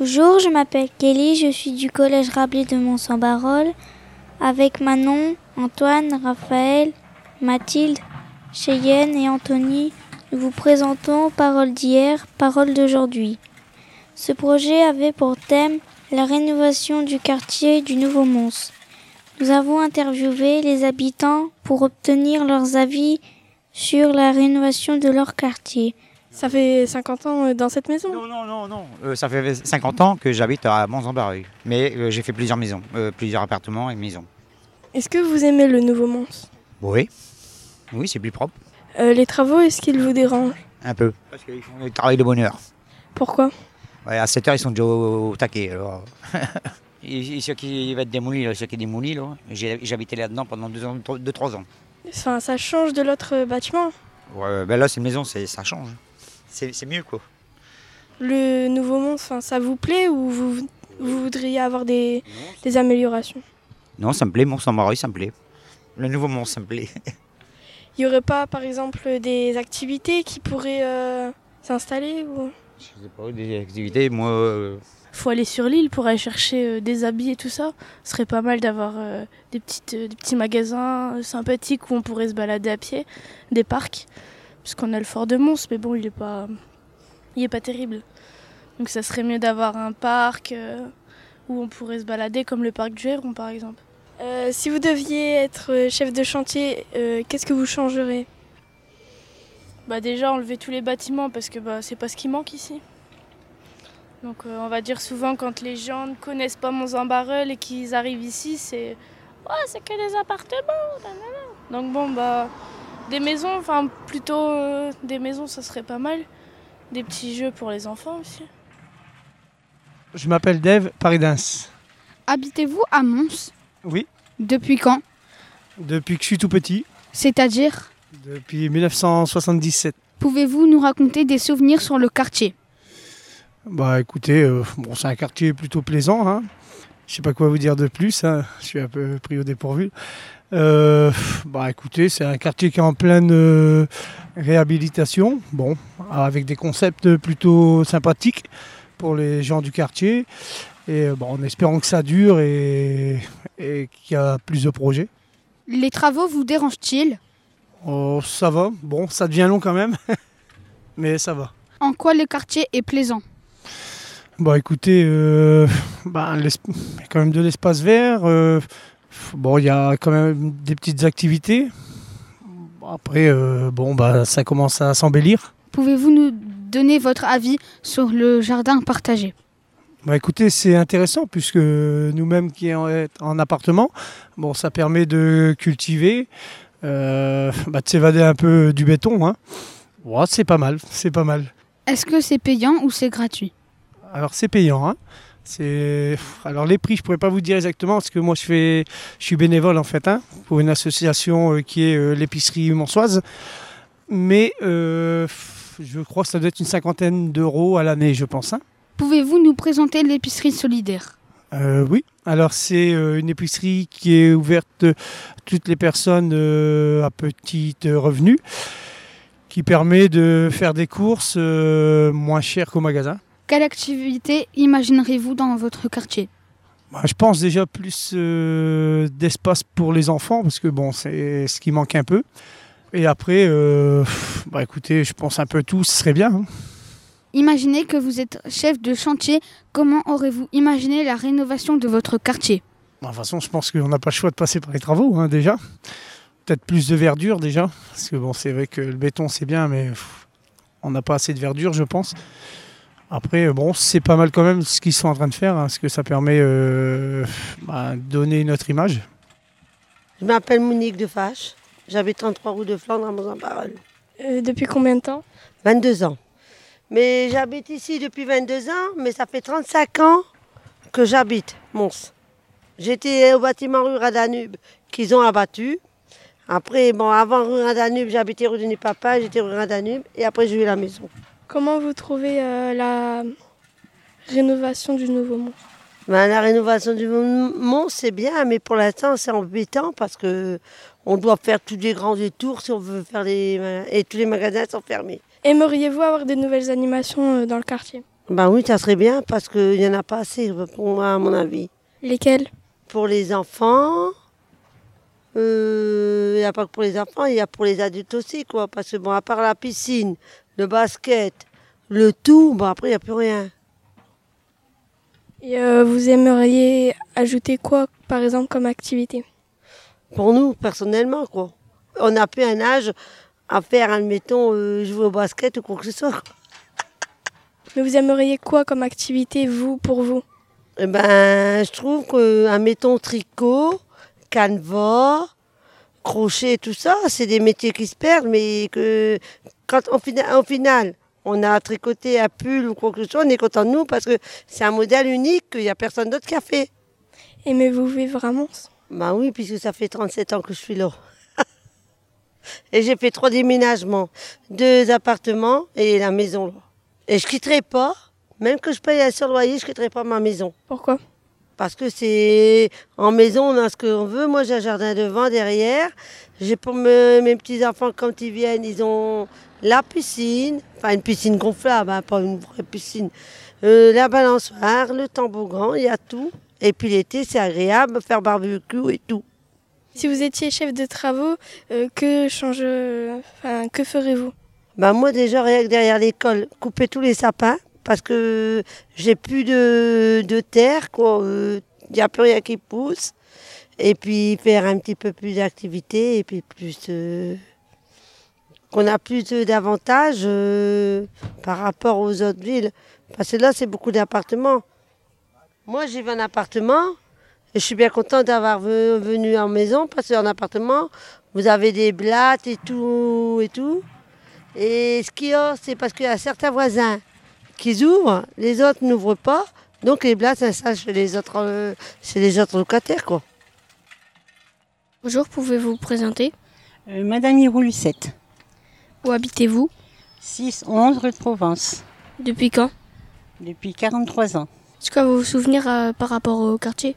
Bonjour, je m'appelle Kelly, je suis du collège Rabelais de Mont-Saint-Barol. Avec Manon, Antoine, Raphaël, Mathilde, Cheyenne et Anthony, nous vous présentons Parole d'hier, Parole d'aujourd'hui. Ce projet avait pour thème la rénovation du quartier du Nouveau Mons. Nous avons interviewé les habitants pour obtenir leurs avis sur la rénovation de leur quartier. Ça fait 50 ans euh, dans cette maison? Non, non, non, non. Euh, ça fait 50 ans que j'habite à Mons-en-Barreuil. Mais euh, j'ai fait plusieurs maisons, euh, plusieurs appartements et maisons. Est-ce que vous aimez le nouveau Mons? Oui. Oui, c'est plus propre. Les travaux, est-ce qu'ils vous dérangent? Un peu. Parce qu'ils font le travail de bonne heure. Pourquoi? Ouais, à 7 heures, ils sont déjà au, au taquet. Alors. et, et ceux qui va être démolis, là, ceux qui est démoli, là, j'habitais là-dedans pendant 2-3 ans. Enfin, ça change de l'autre bâtiment? Ouais, ben là, c'est une maison, ça change. C'est mieux, quoi. Le nouveau enfin, ça vous plaît ou vous, vous voudriez avoir des, des améliorations? Non, ça me plaît, Mons-en-Barreuil, ça me plaît. Le nouveau Mons, ça me plaît. Il n'y aurait pas, par exemple, des activités qui pourraient euh, s'installer ou... Je sais pas, des activités, moi. euh, faut aller sur l'île pour aller chercher euh, des habits et tout ça. Ce serait pas mal d'avoir euh, des, petites, euh, des petits magasins sympathiques où on pourrait se balader à pied, des parcs. Parce qu'on a le fort de Mons, mais bon, il est pas, il est pas terrible. Donc ça serait mieux d'avoir un parc euh, où on pourrait se balader, comme le parc du Héron par exemple. Euh, si vous deviez être chef de chantier, euh, qu'est-ce que vous changerez? Bah déjà enlever tous les bâtiments parce que bah, c'est pas ce qui manque ici. Donc euh, on va dire souvent quand les gens ne connaissent pas Mont-en-Barreul et qu'ils arrivent ici, c'est ouais, c'est que des appartements. Donc bon bah des maisons, enfin plutôt euh, des maisons, ça serait pas mal. Des petits jeux pour les enfants aussi. Je m'appelle Dave Paridens. Habitez-vous à Mons? Oui, Depuis quand? Depuis que je suis tout petit, C'est-à-dire? Depuis 1977. Pouvez-vous nous raconter des souvenirs sur le quartier? Bah écoutez, euh, bon, c'est un quartier plutôt plaisant. Hein. Je sais pas quoi vous dire de plus, hein. je suis un peu pris au dépourvu. Euh, bah écoutez, c'est un quartier qui est en pleine euh, réhabilitation, bon, avec des concepts plutôt sympathiques pour les gens du quartier. Et euh, bon, en espérant que ça dure et, et qu'il y a plus de projets. Les travaux vous dérangent-ils? Oh, ça va, bon, ça devient long quand même, mais ça va. En quoi le quartier est plaisant? Bon, écoutez, euh, bah, il y a quand même de l'espace vert. Bon, il y a quand même des petites activités. Après, euh, bon, bah, ça commence à s'embellir. Pouvez-vous nous donner votre avis sur le jardin partagé? Bah, écoutez, c'est intéressant puisque nous-mêmes qui sommes en appartement, bon, ça permet de cultiver, euh, bah, de s'évader un peu du béton. Hein. Ouais, c'est pas mal, c'est pas mal. Est-ce que c'est payant ou c'est gratuit? Alors c'est payant. Hein. C'est alors les prix, je pourrais pas vous dire exactement parce que moi je fais, je suis bénévole en fait hein, pour une association euh, qui est euh, l'épicerie Monsoise. Mais euh, je crois que ça doit être une cinquantaine d'euros à l'année, je pense. hein. Pouvez-vous nous présenter l'épicerie solidaire? Euh, oui. Alors c'est une épicerie qui est ouverte à toutes les personnes à petit revenu, qui permet de faire des courses moins chères qu'au magasin. Quelle activité imaginerez-vous dans votre quartier? Bah, je pense déjà plus euh, d'espace pour les enfants, parce que bon, c'est ce qui manque un peu. Et après, euh, bah, écoutez, je pense un peu tout, ce serait bien. hein. Imaginez que vous êtes chef de chantier. Comment aurez-vous imaginé la rénovation de votre quartier? Bah, De toute façon, je pense qu'on n'a pas le choix de passer par les travaux, hein, déjà. Peut-être plus de verdure, déjà. Parce que bon, c'est vrai que le béton, c'est bien, mais pff, on n'a pas assez de verdure, je pense. Après, bon, c'est pas mal quand même ce qu'ils sont en train de faire, hein, parce que ça permet euh, bah, de donner une autre image. Je m'appelle Monique de Fache. J'habite 33 rue de Flandre à Mont-en-Parole. Euh, Depuis combien de temps? 22 ans. Mais j'habite ici depuis 22 ans, mais ça fait 35 ans que j'habite Mons. J'étais au bâtiment rue Danube qu'ils ont abattu. Après, bon, avant rue Danube, j'habitais rue du Papa, j'étais rue Danube, et après j'ai eu la maison. Comment vous trouvez euh, la rénovation du Nouveau Mont? Ben, la rénovation du Mons, c'est bien, mais pour l'instant, c'est embêtant parce que on doit faire tous les grands détours si on veut faire les... Et tous les magasins sont fermés. Aimeriez-vous avoir des nouvelles animations euh, dans le quartier? Ben oui, ça serait bien parce qu'il n'y en a pas assez pour moi, à mon avis. Lesquels Pour les enfants, euh, il n'y a pas que pour les enfants, il y a pour les adultes aussi, quoi. Parce que bon, à part la piscine, le basket, le tout, bon après, il n'y a plus rien. Et euh, vous aimeriez ajouter quoi, par exemple, comme activité? Pour nous, personnellement, quoi. On n'a plus un âge à faire, admettons, euh, jouer au basket ou quoi que ce soit. Mais vous aimeriez quoi comme activité, vous, pour vous? Eh ben, je trouve que, admettons, tricot, canevas, crochet, tout ça, c'est des métiers qui se perdent, mais que quand au final, on a tricoté un pull ou quoi que ce soit, on est content de nous parce que c'est un modèle unique qu'il n'y a personne d'autre qui a fait. Aimez-vous vivre à Mons Ben oui, puisque ça fait 37 ans que je suis là. et j'ai fait trois déménagements, deux appartements et la maison là. Et je quitterai pas, même que je paye un seul loyer, je quitterai pas ma maison. Pourquoi? Parce que c'est en maison, on a ce qu'on veut. Moi, j'ai un jardin devant, derrière. J'ai pour me- mes petits enfants quand ils viennent, ils ont la piscine, enfin une piscine gonflable, hein, pas une vraie piscine. Euh, la balançoire, le toboggan, il y a tout. Et puis l'été, c'est agréable, faire barbecue et tout. Si vous étiez chef de travaux, euh, que change, enfin, que ferez-vous? Bah moi déjà rien que derrière l'école, couper tous les sapins parce que j'ai plus de, de terre. Il n'y a plus rien qui pousse. Et puis faire un petit peu plus d'activité et puis plus euh, qu'on a plus d'avantages euh, par rapport aux autres villes. Parce que là c'est beaucoup d'appartements. Moi j'ai un appartement et je suis bien contente d'avoir ve- venu en maison parce qu'en appartement vous avez des blattes et tout et tout. Et ce qu'il y a, c'est parce qu'il y a certains voisins qui ouvrent, les autres n'ouvrent pas. Donc les blattes s'installent chez les autres, euh, chez les autres locataires, quoi. Bonjour, pouvez-vous vous présenter? Euh, Madame Hiro Lucette, Où habitez-vous? 6-11 rue de Provence, Depuis quand? Depuis 43 ans. Est-ce que vous vous souvenez euh, par rapport au quartier?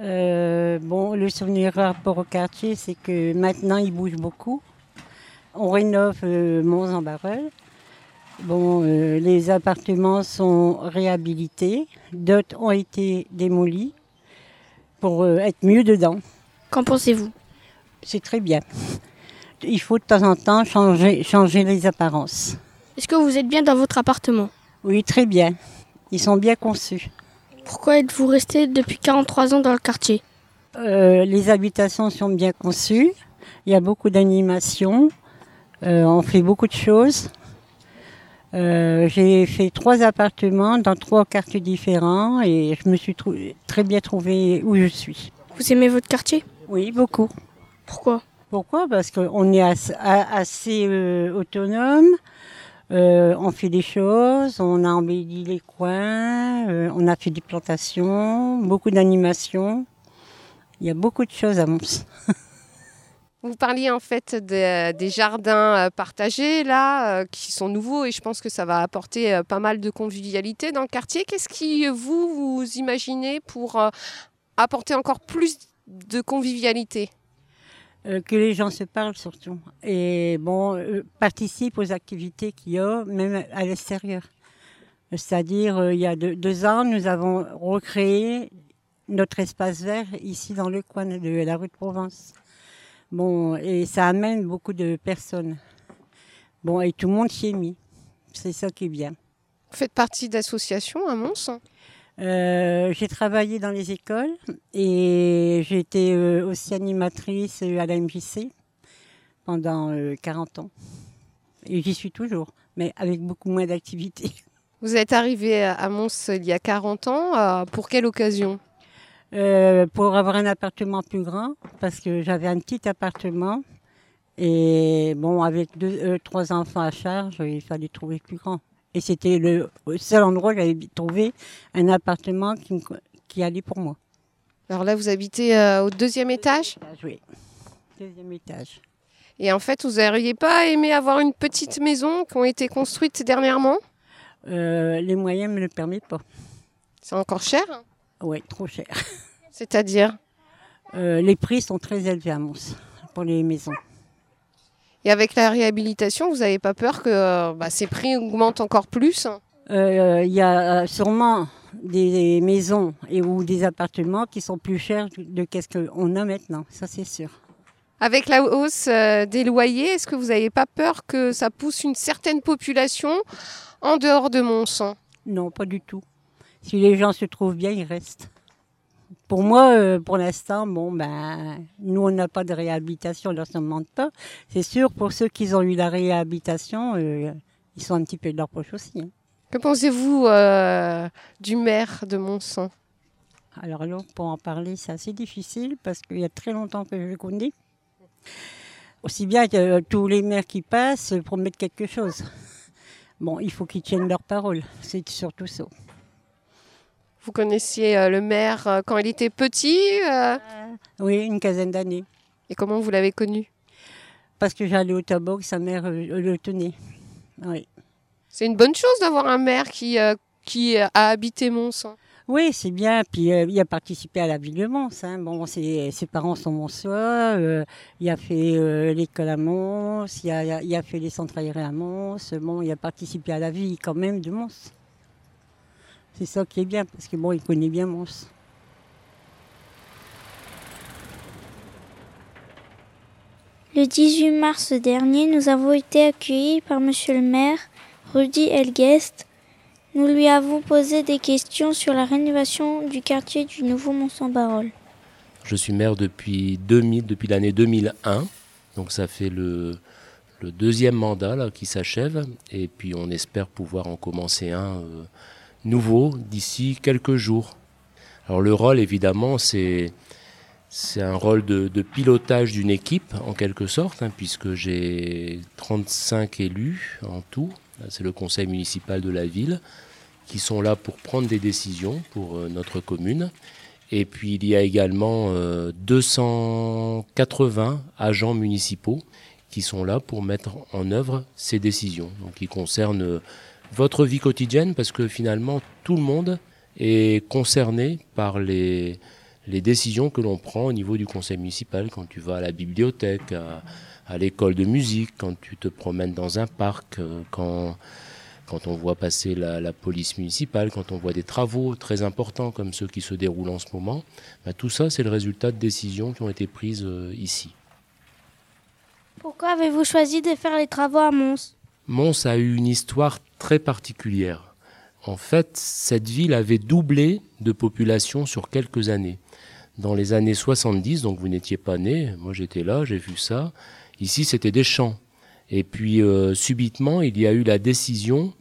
Euh, bon, le souvenir par rapport au quartier, c'est que maintenant il bouge beaucoup. On rénove euh, Mons-en-Barœul. Bon, euh, les appartements sont réhabilités, d'autres ont été démolis pour euh, être mieux dedans. Qu'en pensez-vous? C'est très bien. Il faut de temps en temps changer, changer les apparences. Est-ce que vous êtes bien dans votre appartement? Oui, très bien. Ils sont bien conçus. Pourquoi êtes-vous resté depuis 43 ans dans le quartier? Euh, les habitations sont bien conçues. Il y a beaucoup d'animations. Euh, on fait beaucoup de choses. Euh, J'ai fait trois appartements dans trois quartiers différents et je me suis très bien trouvée où je suis. Vous aimez votre quartier? Oui, beaucoup. Pourquoi? Pourquoi? Parce qu'on est assez, euh, autonome. Euh, on fait des choses, on a embelli les coins, euh, on a fait des plantations, beaucoup d'animations. Il y a beaucoup de choses à Mons. Vous parliez en fait des, des jardins euh, partagés là, euh, qui sont nouveaux et je pense que ça va apporter euh, pas mal de convivialité dans le quartier. Qu'est-ce qui, euh, vous, vous imaginez pour euh, apporter encore plus de convivialité? Euh, que les gens se parlent surtout. Et bon, euh, participent aux activités qu'il y a, même à l'extérieur. C'est-à-dire, euh, il y a deux ans, nous avons recréé notre espace vert ici dans le coin de la rue de Provence. Bon, et ça amène beaucoup de personnes. Bon, et tout le monde s'y est mis. C'est ça qui est bien. Vous faites partie d'associations à Mons? Euh, j'ai travaillé dans les écoles et j'ai été euh, aussi animatrice euh, à la MJC pendant euh, 40 ans. Et j'y suis toujours, mais avec beaucoup moins d'activités. Vous êtes arrivé à Mons il y a 40 ans. euh, pour quelle occasion? Euh, pour avoir un appartement plus grand, parce que j'avais un petit appartement. Et bon, avec deux, euh, trois enfants à charge, il fallait trouver plus grand. Et c'était le seul endroit où j'avais trouvé un appartement qui, me co- qui allait pour moi. Alors là, vous habitez euh, au deuxième étage Oui, deuxième étage. et en fait, vous n'auriez pas aimé avoir une petite maison qui ont été construites dernièrement? Euh, les moyens ne me le permettent pas. C'est encore cher Oui, trop cher. C'est-à-dire Euh, les prix sont très élevés à Mons pour les maisons. Et avec la réhabilitation, vous n'avez pas peur que euh, bah, ces prix augmentent encore plus Euh, Il y a sûrement des maisons et ou des appartements qui sont plus chers de qu'est-ce qu'on a maintenant, ça c'est sûr. Avec la hausse des loyers, est-ce que vous n'avez pas peur que ça pousse une certaine population en dehors de Mont-Sang Non, pas du tout. Si les gens se trouvent bien, ils restent. Pour moi, euh, pour l'instant, bon, ben, nous, on n'a pas de réhabilitation, on ne demande pas. C'est sûr, pour ceux qui ont eu la réhabilitation, euh, ils sont un petit peu de leur poche aussi. hein. Que pensez-vous euh, du maire de Mont-Sang Alors là, pour en parler, c'est assez difficile parce qu'il y a très longtemps que je le connais. Aussi bien que euh, tous les maires qui passent promettent quelque chose. Bon, il faut qu'ils tiennent leur parole, c'est surtout ça. Vous connaissiez euh, le maire euh, quand il était petit euh, Oui, une quinzaine d'années. et comment vous l'avez connu? Parce que j'allais au tabac, sa mère le tenait. Oui. C'est une bonne chose d'avoir un maire qui, qui a habité Mont-Sang. Oui, c'est bien. Puis euh, il a participé à la ville de Mons. hein. Bon, ses, ses parents sont monsois. euh, il a fait euh, l'école à Mons. A- il a fait les centres aérés à Mons. Bon, il a participé à la vie quand même de Mons. C'est ça qui est bien parce que bon, il connaît bien Mons. Le 18 mars dernier, nous avons été accueillis par Monsieur le maire, Rudy Elguest. Nous lui avons posé des questions sur la rénovation du quartier du Nouveau Mont-Saint-Barol. Je suis maire depuis 2000, depuis l'année 2001, donc ça fait le, le deuxième mandat là, qui s'achève, et puis on espère pouvoir en commencer un euh, nouveau d'ici quelques jours. Alors le rôle évidemment c'est un rôle de, pilotage d'une équipe en quelque sorte, hein, puisque j'ai 35 élus en tout, c'est le conseil municipal de la ville, qui sont là pour prendre des décisions pour euh, notre commune. Et puis il y a également euh, 280 agents municipaux qui sont là pour mettre en œuvre ces décisions, qui concernent euh, votre vie quotidienne, parce que finalement tout le monde est concerné par les, les décisions que l'on prend au niveau du conseil municipal, quand tu vas à la bibliothèque, à, à l'école de musique, quand tu te promènes dans un parc, euh, quand quand on voit passer la, la police municipale, quand on voit des travaux très importants comme ceux qui se déroulent en ce moment, bah, tout ça c'est le résultat de décisions qui ont été prises euh, ici. Pourquoi avez-vous choisi de faire les travaux à Mons? Mons a eu une histoire très particulière. En fait, cette ville avait doublé de population sur quelques années. Dans les années 70, donc vous n'étiez pas né, moi j'étais là, j'ai vu ça. Ici, c'était des champs. Et puis, euh, subitement, il y a eu la décision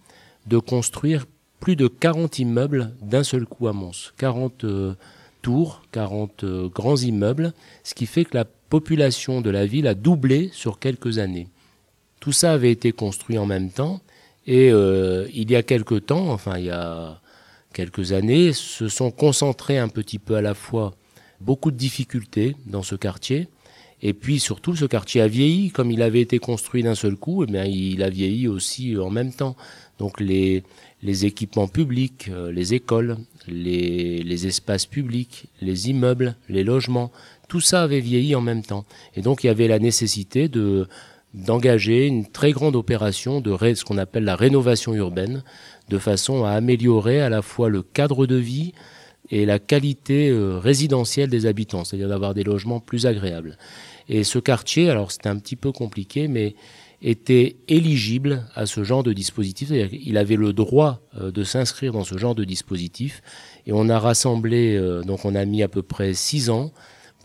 de construire plus de 40 immeubles d'un seul coup à Mons. 40 euh, tours, 40 euh, grands immeubles, ce qui fait que la population de la ville a doublé sur quelques années. Tout ça avait été construit en même temps et euh, il y a quelque temps, enfin il y a quelques années, se sont concentrés un petit peu à la fois beaucoup de difficultés dans ce quartier et puis surtout ce quartier a vieilli comme il avait été construit d'un seul coup, et bien il a vieilli aussi en même temps. Donc les les équipements publics, euh, les écoles, les, les espaces publics, les immeubles, les logements, tout ça avait vieilli en même temps. Et donc il y avait la nécessité de d'engager une très grande opération de ce qu'on appelle la rénovation urbaine, de façon à améliorer à la fois le cadre de vie et la qualité euh, résidentielle des habitants, c'est-à-dire d'avoir des logements plus agréables. Et ce quartier, alors c'était un petit peu compliqué, mais était éligible à ce genre de dispositif, c'est-à-dire qu'il avait le droit euh, de s'inscrire dans ce genre de dispositif, et on a rassemblé, euh, donc on a mis à peu près six ans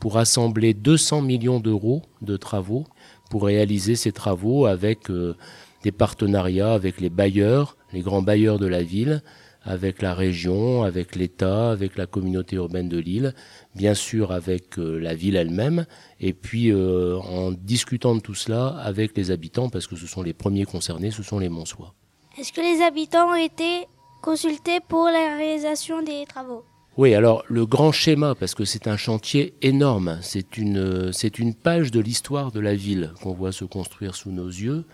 pour rassembler 200 millions d'euros de travaux pour réaliser ces travaux avec euh, des partenariats avec les bailleurs, les grands bailleurs de la ville, avec la région, avec l'État, avec la communauté urbaine de Lille, bien sûr avec euh, la ville elle-même, et puis euh, en discutant de tout cela avec les habitants, parce que ce sont les premiers concernés, ce sont les Monsois. Est-ce que les habitants ont été consultés pour la réalisation des travaux? Oui, alors le grand schéma, parce que c'est un chantier énorme, c'est une, euh, c'est une page de l'histoire de la ville qu'on voit se construire sous nos yeux.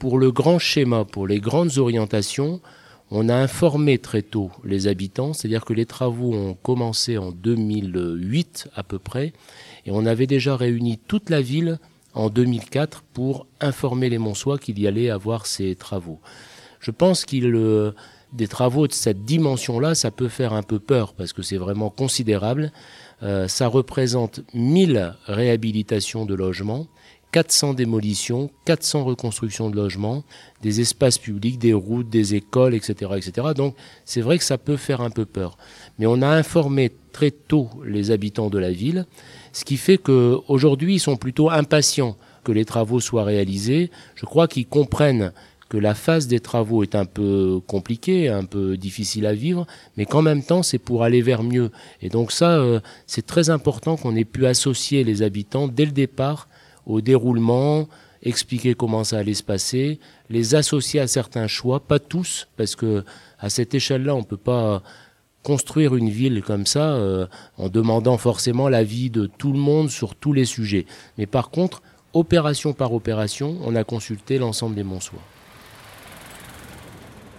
Pour le grand schéma, pour les grandes orientations, on a informé très tôt les habitants, c'est-à-dire que les travaux ont commencé en 2008 à peu près, et on avait déjà réuni toute la ville en 2004 pour informer les Monsois qu'il y allait avoir ces travaux. Je pense qu'il euh, des travaux de cette dimension-là, ça peut faire un peu peur parce que c'est vraiment considérable. Euh, ça représente 1000 réhabilitations de logements, 400 démolitions, 400 reconstructions de logements, des espaces publics, des routes, des écoles, etc. etc. Donc c'est vrai que ça peut faire un peu peur. Mais on a informé très tôt les habitants de la ville, ce qui fait qu'aujourd'hui ils sont plutôt impatients que les travaux soient réalisés. Je crois qu'ils comprennent que la phase des travaux est un peu compliquée, un peu difficile à vivre, mais qu'en même temps c'est pour aller vers mieux. Et donc ça, euh, c'est très important qu'on ait pu associer les habitants dès le départ au déroulement, expliquer comment ça allait se passer, les associer à certains choix, pas tous, parce que à cette échelle-là, on ne peut pas construire une ville comme ça euh, en demandant forcément l'avis de tout le monde sur tous les sujets. Mais par contre, opération par opération, on a consulté l'ensemble des Monsois.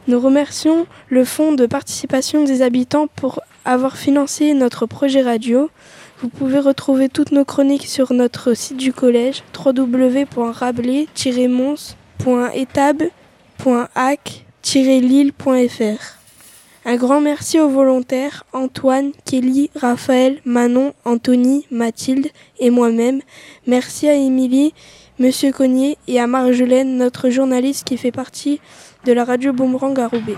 Nous remercions le Fonds de participation des habitants pour avoir financé notre projet radio. Vous pouvez retrouver toutes nos chroniques sur notre site du collège www.rabelais-mons.etab.ac-lille.fr. Un grand merci aux volontaires Antoine, Kelly, Raphaël, Manon, Anthony, Mathilde et moi-même. Merci à Émilie, Monsieur Cognier et à Marjolaine, notre journaliste qui fait partie de la radio Boomerang à Roubaix.